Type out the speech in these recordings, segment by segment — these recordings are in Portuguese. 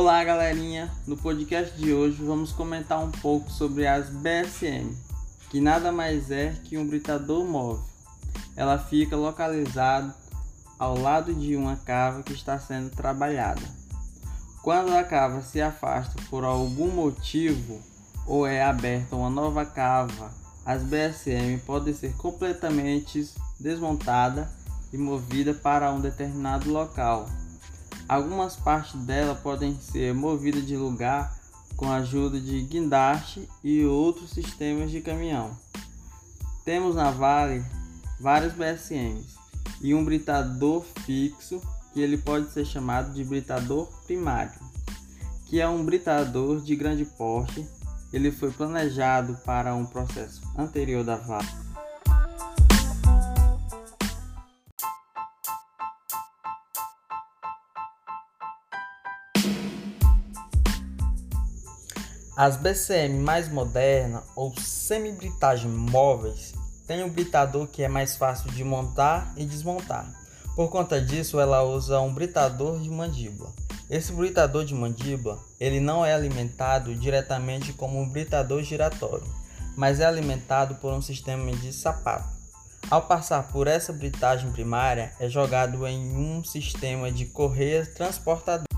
Olá, galerinha! No podcast de hoje vamos comentar um pouco sobre as BSM, que nada mais é que um britador móvel. Ela fica localizada ao lado de uma cava que está sendo trabalhada. Quando a cava se afasta por algum motivo ou é aberta uma nova cava, as BSM podem ser completamente desmontadas e movidas para um determinado local Algumas partes dela podem ser movidas de lugar com a ajuda de guindaste e outros sistemas de caminhão. Temos na Vale vários BSMs e um britador fixo que ele pode ser chamado de britador primário, que é um britador de grande porte. Ele foi planejado para um processo anterior da Vale As BCM mais modernas ou semi-britagem móveis têm um britador que é mais fácil de montar e desmontar. Por conta disso, ela usa um britador de mandíbula. Esse britador de mandíbula, ele não é alimentado diretamente como um britador giratório, mas é alimentado por um sistema de sapato. Ao passar por essa britagem primária, é jogado em um sistema de correia transportador.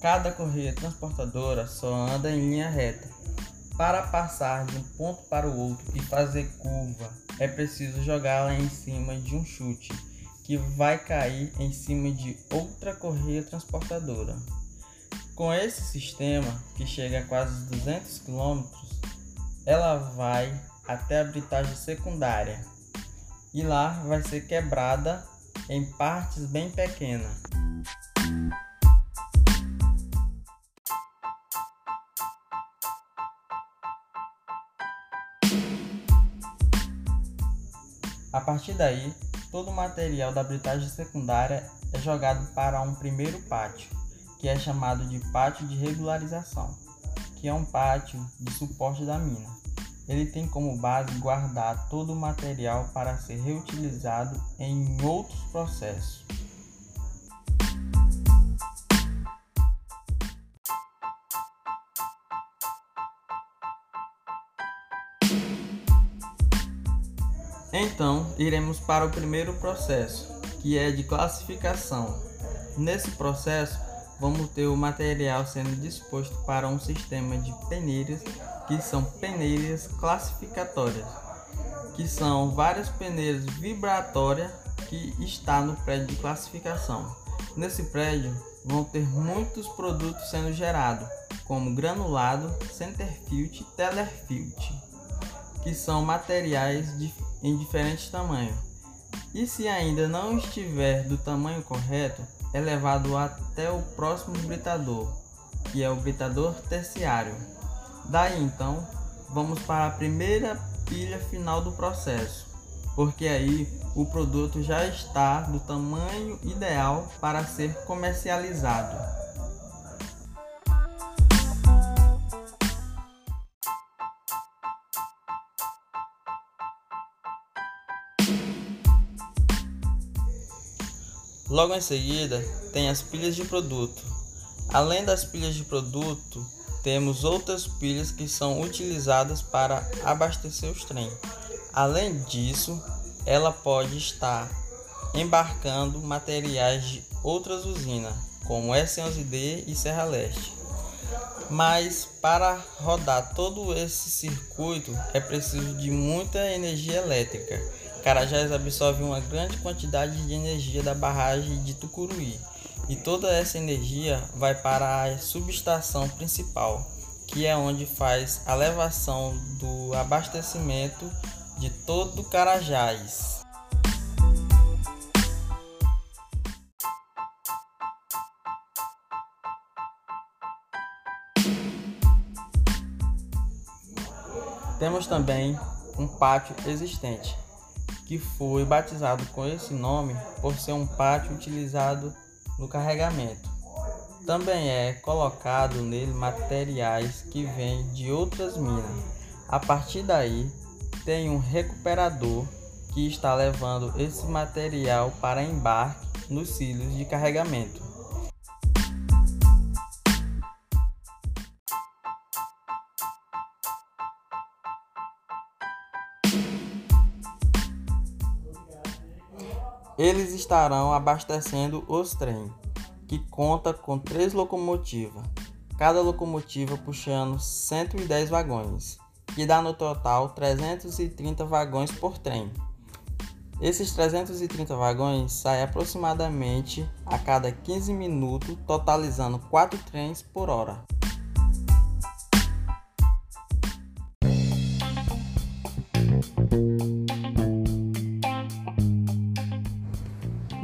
Cada correia transportadora só anda em linha reta. Para passar de um ponto para o outro e fazer curva, é preciso jogá-la em cima de um chute, que vai cair em cima de outra correia transportadora. Com esse sistema, que chega a quase 200 km, ela vai até a britagem secundária e lá vai ser quebrada em partes bem pequenas. A partir daí, todo o material da britagem secundária é jogado para um primeiro pátio, que é chamado de pátio de regularização, que é um pátio de suporte da mina. Ele tem como base guardar todo o material para ser reutilizado em outros processos. Então, iremos para o primeiro processo, que é de classificação. Nesse processo, vamos ter o material sendo disposto para um sistema de peneiras, que são peneiras classificatórias, que são várias peneiras vibratórias que está no prédio de classificação. Nesse prédio vão ter muitos produtos sendo gerados, como granulado, centerfield tellerfield, que são materiais de em diferentes tamanhos. E se ainda não estiver do tamanho correto, é levado até o próximo britador, que é o britador terciário. Daí então, vamos para a primeira pilha final do processo, porque aí o produto já está do tamanho ideal para ser comercializado. Logo em seguida, tem as pilhas de produto. Além das pilhas de produto, temos outras pilhas que são utilizadas para abastecer os trens. Além disso, ela pode estar embarcando materiais de outras usinas, como S11D e Serra Leste. Mas para rodar todo esse circuito é preciso de muita energia elétrica Carajás absorve uma grande quantidade de energia da barragem de Tucuruí e toda essa energia vai para a subestação principal, que é onde faz a elevação do abastecimento de todo Carajás. Temos também um pátio existente, que foi batizado com esse nome por ser um pátio utilizado no carregamento. Também é colocado nele materiais que vêm de outras minas. A partir daí, tem um recuperador que está levando esse material para embarque nos cílios de carregamento. Eles estarão abastecendo os trens, que conta com três locomotivas, cada locomotiva puxando 110 vagões, que dá no total 330 vagões por trem. Esses 330 vagões saem aproximadamente a cada 15 minutos, totalizando 4 trens por hora.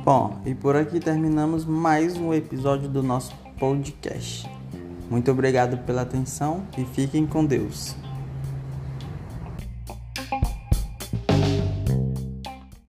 Bom, e por aqui terminamos mais um episódio do nosso podcast. Muito obrigado pela atenção e fiquem com Deus.